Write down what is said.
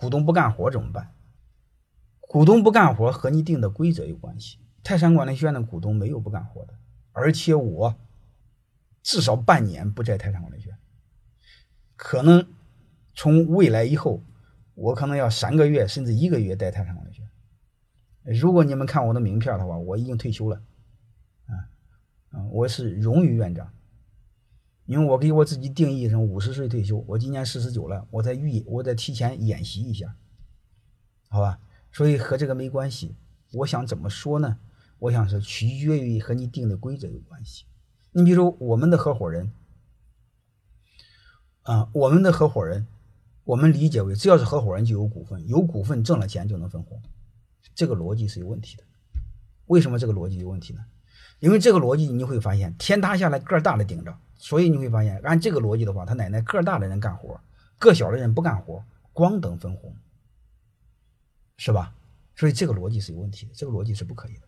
股东不干活怎么办？股东不干活和你定的规则有关系。泰山管理学院的股东没有不干活的，而且我至少半年不在泰山管理学院，可能从未来以后，我可能要三个月甚至一个月在泰山管理学院。如果你们看我的名片的话，我已经退休了，啊，嗯，我是荣誉院长，因为我给我自己定义成五十岁退休，我今年四十九了，我在预我在提前演习一下，好吧？所以和这个没关系。我想怎么说呢？我想是取决于和你定的规则有关系。你比如说我们的合伙人，啊，我们的合伙人，我们理解为只要是合伙人就有股份，有股份挣了钱就能分红，这个逻辑是有问题的。为什么这个逻辑有问题呢？因为这个逻辑你会发现天塌下来个大的顶着，所以你会发现按这个逻辑的话，他奶奶个大的人干活，个小的人不干活，光等分红，是吧？所以这个逻辑是有问题的，这个逻辑是不可以的。